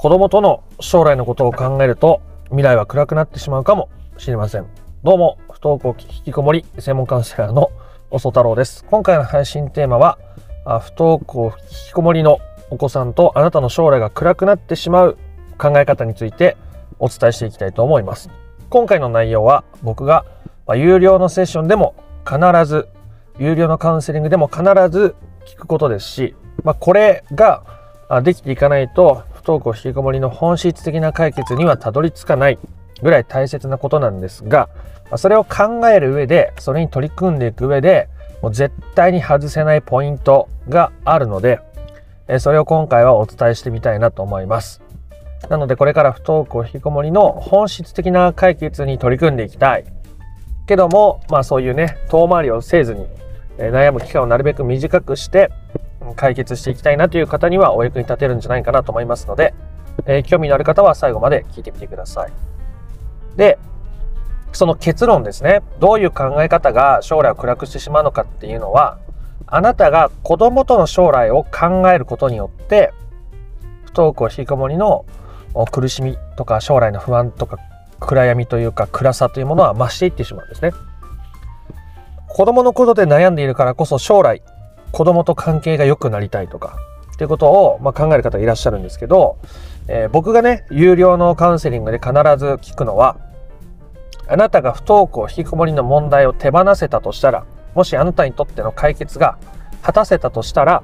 子供との将来のことを考えると未来は暗くなってしまうかもしれません。どうも、不登校引きこもり専門カウンセラーの遅太郎です。今回の配信テーマは、不登校引きこもりのお子さんとあなたの将来が暗くなってしまう考え方についてお伝えしていきたいと思います。今回の内容は僕が有料のセッションでも必ず、有料のカウンセリングでも必ず聞くことですし、まあ、これができていかないと不登校引きこもりの本質的な解決にはたどり着かないぐらい大切なことなんですが、それを考える上で、それに取り組んでいく上で、もう絶対に外せないポイントがあるので、それを今回はお伝えしてみたいなと思います。なのでこれから不登校引きこもりの本質的な解決に取り組んでいきたい。けども、まあそういうね、遠回りをせずに、悩む期間をなるべく短くして解決していきたいなという方にはお役に立てるんじゃないかなと思いますので、えー、興味のある方は最後まで聞いてみてください。で、その結論ですね。どういう考え方が将来を暗くしてしまうのかっていうのは、あなたが子供との将来を考えることによって、不登校引きこもりの苦しみとか将来の不安とか暗闇というか暗さというものは増していってしまうんですね。子供のことで悩んでいるからこそ将来子供と関係が良くなりたいとかっていうことを、まあ、考える方いらっしゃるんですけど、えー、僕がね有料のカウンセリングで必ず聞くのはあなたが不登校引きこもりの問題を手放せたとしたらもしあなたにとっての解決が果たせたとしたら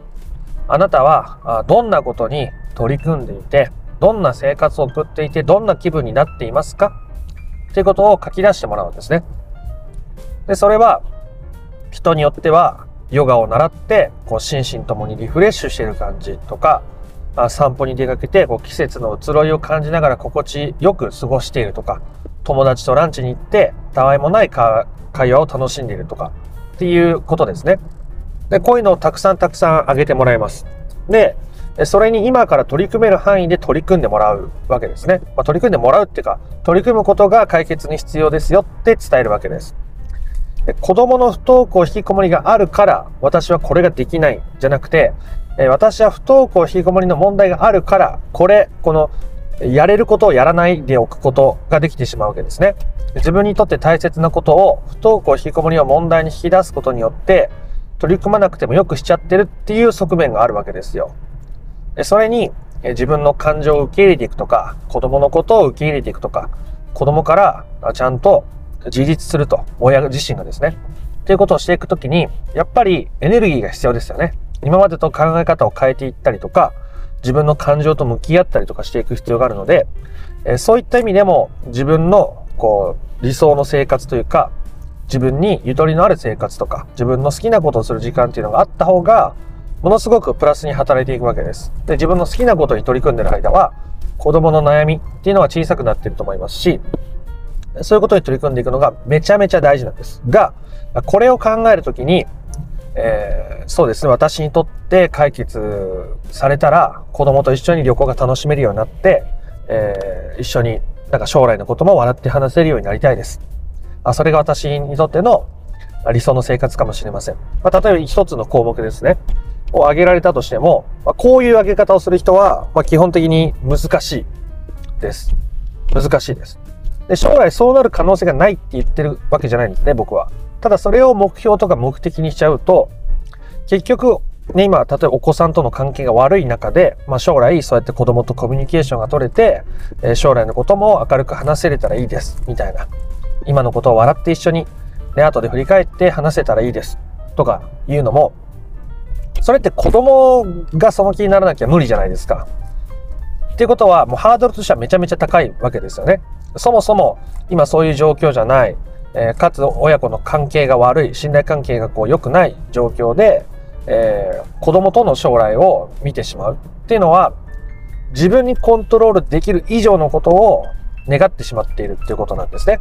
あなたはどんなことに取り組んでいてどんな生活を送っていてどんな気分になっていますか？っていうことを書き出してもらうんですね。でそれは人によってはヨガを習ってこう心身ともにリフレッシュしている感じとか散歩に出かけてこう季節の移ろいを感じながら心地よく過ごしているとか友達とランチに行ってたわいもない会話を楽しんでいるとかっていうことですね。でこういうのをたくさんたくさん挙げてもらいます。でそれに今から取り組める範囲で取り組んでもらうわけですね。まあ、取り組んでもらうっていうか取り組むことが解決に必要ですよって伝えるわけです。子供の不登校引きこもりがあるから私はこれができないじゃなくて、私は不登校引きこもりの問題があるからこれ、このやれることをやらないでおくことができてしまうわけですね。自分にとって大切なことを不登校引きこもりを問題に引き出すことによって取り組まなくてもよくしちゃってるっていう側面があるわけですよ。それに自分の感情を受け入れていくとか子供のことを受け入れていくとか子供からちゃんと自立すると、親自身がですね。っていうことをしていくときに、やっぱりエネルギーが必要ですよね。今までと考え方を変えていったりとか、自分の感情と向き合ったりとかしていく必要があるので、えそういった意味でも自分のこう理想の生活というか、自分にゆとりのある生活とか、自分の好きなことをする時間っていうのがあった方が、ものすごくプラスに働いていくわけです。で、自分の好きなことに取り組んでる間は、子供の悩みっていうのは小さくなっていると思いますし、そういうことに取り組んでいくのがめちゃめちゃ大事なんです。が、これを考えるときに、えー、そうですね、私にとって解決されたら、子供と一緒に旅行が楽しめるようになって、えー、一緒になんか将来のことも笑って話せるようになりたいです。あそれが私にとっての理想の生活かもしれません。まあ、例えば一つの項目ですね。を挙げられたとしても、まあ、こういう挙げ方をする人は、まあ、基本的に難しいです。難しいです。で、将来そうなる可能性がないって言ってるわけじゃないんですね、僕は。ただそれを目標とか目的にしちゃうと、結局、ね、今、例えばお子さんとの関係が悪い中で、まあ、将来そうやって子供とコミュニケーションが取れて、えー、将来のことも明るく話せれたらいいです、みたいな。今のことを笑って一緒に、ね、後で振り返って話せたらいいです、とかいうのも、それって子供がその気にならなきゃ無理じゃないですか。っていうことは、もうハードルとしてはめちゃめちゃ高いわけですよね。そもそも今そういう状況じゃない、えー、かつ親子の関係が悪い、信頼関係がこう良くない状況で、えー、子供との将来を見てしまうっていうのは、自分にコントロールできる以上のことを願ってしまっているっていうことなんですね。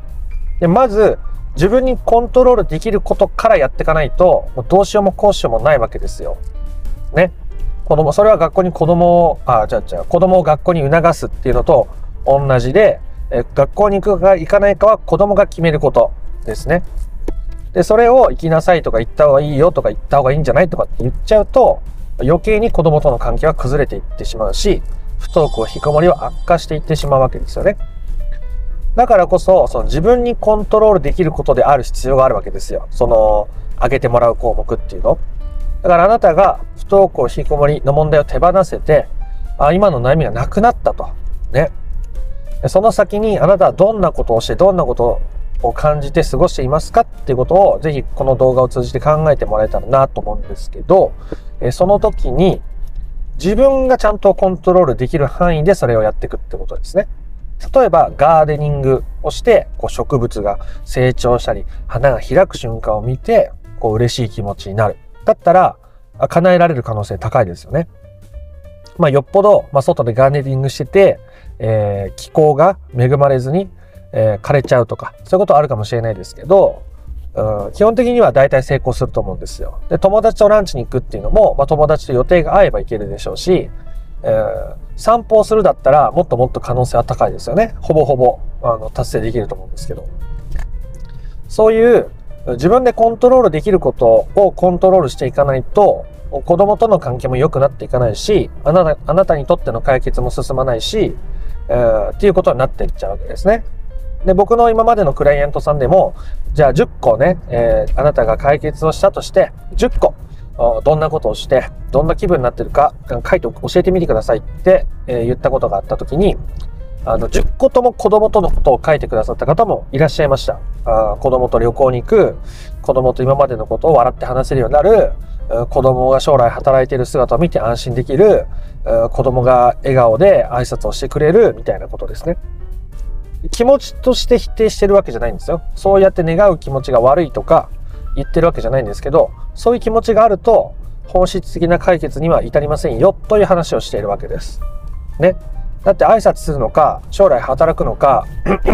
でまず、自分にコントロールできることからやっていかないと、うどうしようもこうしようもないわけですよ。ね。子供、それは学校に子供を、あ、じゃあじゃあ子供を学校に促すっていうのと同じで、え学校に行くか行かないかは子供が決めることですね。で、それを行きなさいとか行った方がいいよとか行った方がいいんじゃないとかって言っちゃうと、余計に子供との関係は崩れていってしまうし、不登校、引きこもりは悪化していってしまうわけですよね。だからこそ、その自分にコントロールできることである必要があるわけですよ。その、上げてもらう項目っていうの。だからあなたが不登校、引きこもりの問題を手放せて、あ今の悩みがなくなったと。ね。その先にあなたはどんなことをして、どんなことを感じて過ごしていますかっていうことを、ぜひこの動画を通じて考えてもらえたらなと思うんですけど、その時に自分がちゃんとコントロールできる範囲でそれをやっていくってことですね。例えばガーデニングをしてこう植物が成長したり花が開く瞬間を見てこう嬉しい気持ちになる。だったら叶えられる可能性高いですよね。まあよっぽど、まあ、外でガーデニングしてて、えー、気候が恵まれずに、えー、枯れちゃうとかそういうことあるかもしれないですけど、うん、基本的には大体成功すると思うんですよ。で友達とランチに行くっていうのも、まあ、友達と予定が合えば行けるでしょうし、えー、散歩をするだったらもっともっと可能性は高いですよね。ほぼほぼあの達成できると思うんですけど。そういう自分でコントロールできることをコントロールしていかないと子供との関係も良くなっていかないしあなたあなたにとっての解決も進まないし、えー、っていうことになっていっちゃうわけですね。で僕の今までのクライアントさんでもじゃあ10個ね、えー、あなたが解決をしたとして10個どんなことをして、どんな気分になってるか、書いて教えてみてくださいって、え言ったことがあった時に、あの、10個とも子供とのことを書いてくださった方もいらっしゃいました。あ子供と旅行に行く、子供と今までのことを笑って話せるようになる、子供が将来働いている姿を見て安心できる、子供が笑顔で挨拶をしてくれるみたいなことですね。気持ちとして否定してるわけじゃないんですよ。そうやって願う気持ちが悪いとか言ってるわけじゃないんですけど、そういう気持ちがあると本質的な解決には至りませんよという話をしているわけです。ね。だって挨拶するのか、将来働くのか、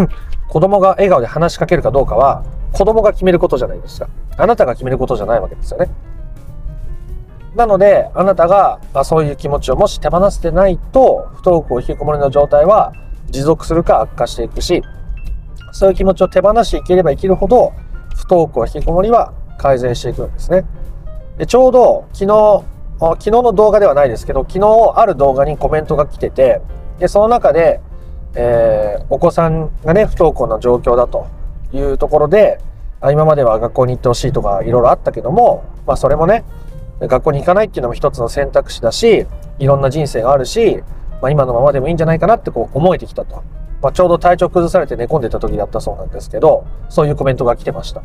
子供が笑顔で話しかけるかどうかは、子供が決めることじゃないですか。あなたが決めることじゃないわけですよね。なので、あなたがまあそういう気持ちをもし手放せてないと、不登校引きこもりの状態は持続するか悪化していくし、そういう気持ちを手放していければ生きるほど、不登校引きこもりは改善していくんですね。でちょうど昨日、昨日の動画ではないですけど、昨日ある動画にコメントが来てて、で、その中で、えー、お子さんがね、不登校の状況だというところで、今までは学校に行ってほしいとかいろいろあったけども、まあそれもね、学校に行かないっていうのも一つの選択肢だし、いろんな人生があるし、まあ今のままでもいいんじゃないかなってこう思えてきたと。まあちょうど体調崩されて寝込んでた時だったそうなんですけど、そういうコメントが来てました。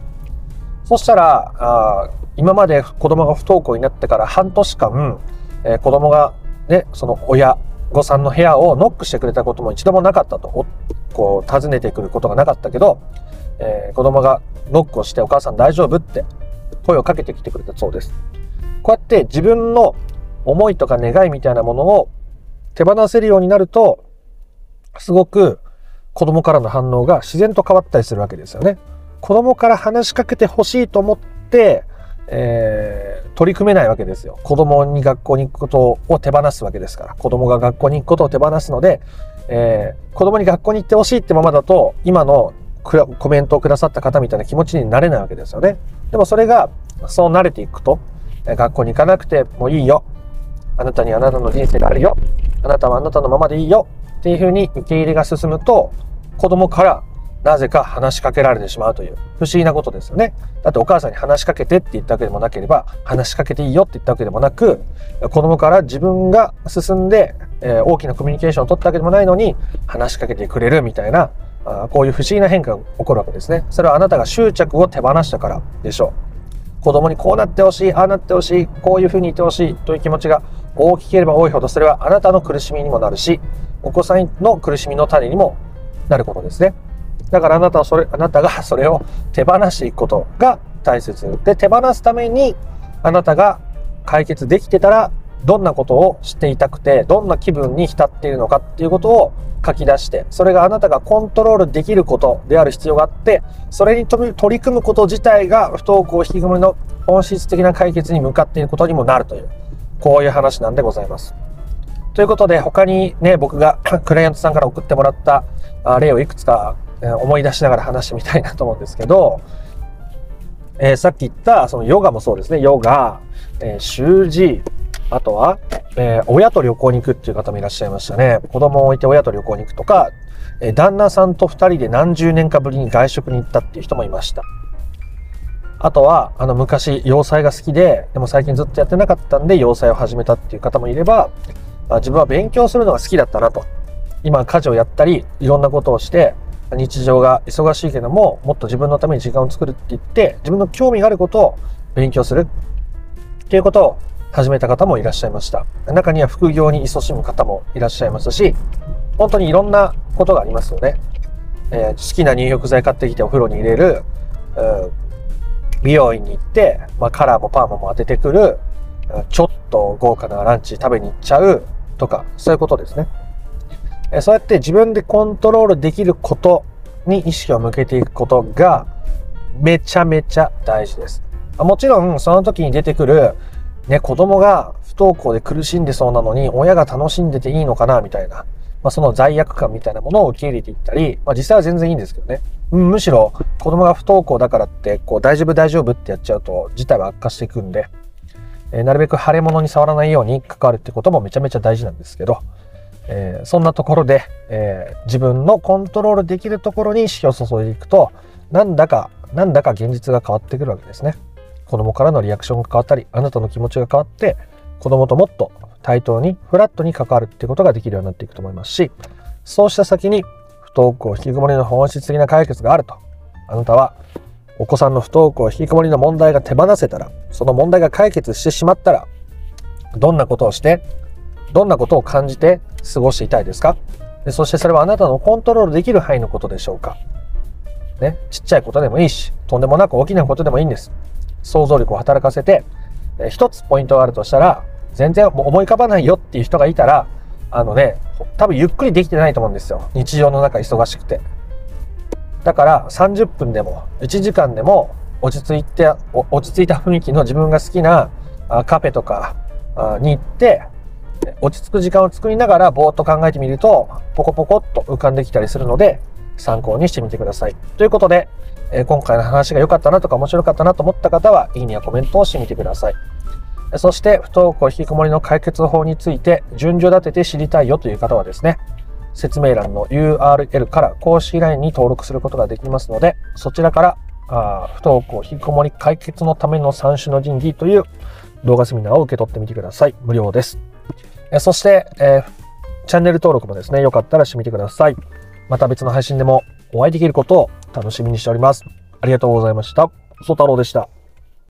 そしたら、あ今まで子供が不登校になってから半年間、えー、子供がね、その親、御さんの部屋をノックしてくれたことも一度もなかったと、こう訪ねてくることがなかったけど、えー、子供がノックをしてお母さん大丈夫って声をかけてきてくれたそうです。こうやって自分の思いとか願いみたいなものを手放せるようになると、すごく子供からの反応が自然と変わったりするわけですよね。子供から話しかけてほしいと思って、えー、取り組めないわけですよ。子供に学校に行くことを手放すわけですから。子供が学校に行くことを手放すので、えー、子供に学校に行ってほしいってままだと、今のコメントをくださった方みたいな気持ちになれないわけですよね。でもそれが、そう慣れていくと、学校に行かなくてもいいよ。あなたにあなたの人生があるよ。あなたはあなたのままでいいよ。っていうふうに受け入れが進むと、子供からなぜか話しかけられてしまうという不思議なことですよね。だってお母さんに話しかけてって言ったわけでもなければ、話しかけていいよって言ったわけでもなく、子供から自分が進んで、え、大きなコミュニケーションを取ったわけでもないのに、話しかけてくれるみたいな、あこういう不思議な変化が起こるわけですね。それはあなたが執着を手放したからでしょう。子供にこうなってほしい、ああなってほしい、こういうふうに言ってほしいという気持ちが大きければ多いほど、それはあなたの苦しみにもなるし、お子さんの苦しみの種にもなることですね。だからあなたはそれ、あなたが それを手放していくことが大切。で、手放すためにあなたが解決できてたら、どんなことをしていたくて、どんな気分に浸っているのかっていうことを書き出して、それがあなたがコントロールできることである必要があって、それに取り組むこと自体が不登校引きこもりの本質的な解決に向かっていることにもなるという、こういう話なんでございます。ということで、他にね、僕が クライアントさんから送ってもらった例をいくつか思い出しながら話してみたいなと思うんですけど、えー、さっき言ったそのヨガもそうですね。ヨガ、えー、習字、あとは、えー、親と旅行に行くっていう方もいらっしゃいましたね。子供を置いて親と旅行に行くとか、えー、旦那さんと二人で何十年かぶりに外食に行ったっていう人もいました。あとは、あの、昔、洋裁が好きで、でも最近ずっとやってなかったんで、洋裁を始めたっていう方もいれば、あ自分は勉強するのが好きだったなと。今、家事をやったり、いろんなことをして、日常が忙しいけども、もっと自分のために時間を作るって言って、自分の興味があることを勉強するっていうことを始めた方もいらっしゃいました。中には副業に勤しむ方もいらっしゃいますし、本当にいろんなことがありますよね。えー、好きな入浴剤買ってきてお風呂に入れる、美容院に行って、まあ、カラーもパーマも当ててくる、ちょっと豪華なランチ食べに行っちゃうとか、そういうことですね。えそうやって自分でコントロールできることに意識を向けていくことがめちゃめちゃ大事です。もちろんその時に出てくるね、子供が不登校で苦しんでそうなのに親が楽しんでていいのかなみたいな、まあ、その罪悪感みたいなものを受け入れていったり、まあ、実際は全然いいんですけどね。むしろ子供が不登校だからってこう大丈夫大丈夫ってやっちゃうと事態は悪化していくんで、えー、なるべく腫れ物に触らないように関わるってこともめちゃめちゃ大事なんですけど、えー、そんなところで、えー、自分のコントロールできるところに意識を注いでいくと、なんだか、なんだか現実が変わってくるわけですね。子供からのリアクションが変わったり、あなたの気持ちが変わって、子供ともっと対等に、フラットに関わるってことができるようになっていくと思いますし、そうした先に、不登校、引きこもりの本質的な解決があると。あなたは、お子さんの不登校、引きこもりの問題が手放せたら、その問題が解決してしまったら、どんなことをして、どんなことを感じて過ごしていたいですか？でそしてそれはあなたのコントロールできる範囲のことでしょうか？ね、ちっちゃいことでもいいし、とんでもなく大きなことでもいいんです。想像力を働かせて、え一つポイントがあるとしたら、全然思い浮かばないよっていう人がいたら、あのね、多分ゆっくりできてないと思うんですよ。日常の中忙しくて。だから30分でも1時間でも落ち着いて、落ち着いた雰囲気の自分が好きなカフェとかに行って、落ち着く時間を作りながらぼーっと考えてみると、ポコポコっと浮かんできたりするので、参考にしてみてください。ということで、え今回の話が良かったなとか面白かったなと思った方は、いいねやコメントをしてみてください。そして、不登校引きこもりの解決法について、順序立てて知りたいよという方はですね、説明欄の URL から公式 LINE に登録することができますので、そちらからあ不登校引きこもり解決のための3種の神器という動画セミナーを受け取ってみてください。無料です。えそして、えー、チャンネル登録もですね、よかったらしてみてください。また別の配信でもお会いできることを楽しみにしております。ありがとうございました。ソ太郎でした。